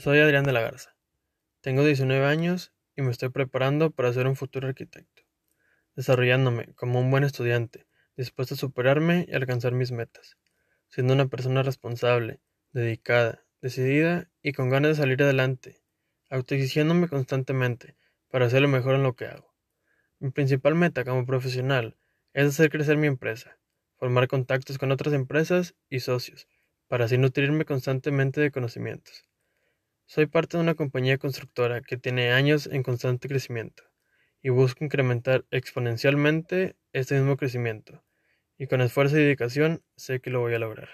Soy Adrián de la Garza. Tengo 19 años y me estoy preparando para ser un futuro arquitecto, desarrollándome como un buen estudiante, dispuesto a superarme y alcanzar mis metas, siendo una persona responsable, dedicada, decidida y con ganas de salir adelante, autoexigiéndome constantemente para hacer lo mejor en lo que hago. Mi principal meta como profesional es hacer crecer mi empresa, formar contactos con otras empresas y socios, para así nutrirme constantemente de conocimientos. Soy parte de una compañía constructora que tiene años en constante crecimiento y busco incrementar exponencialmente este mismo crecimiento, y con esfuerzo y dedicación sé que lo voy a lograr.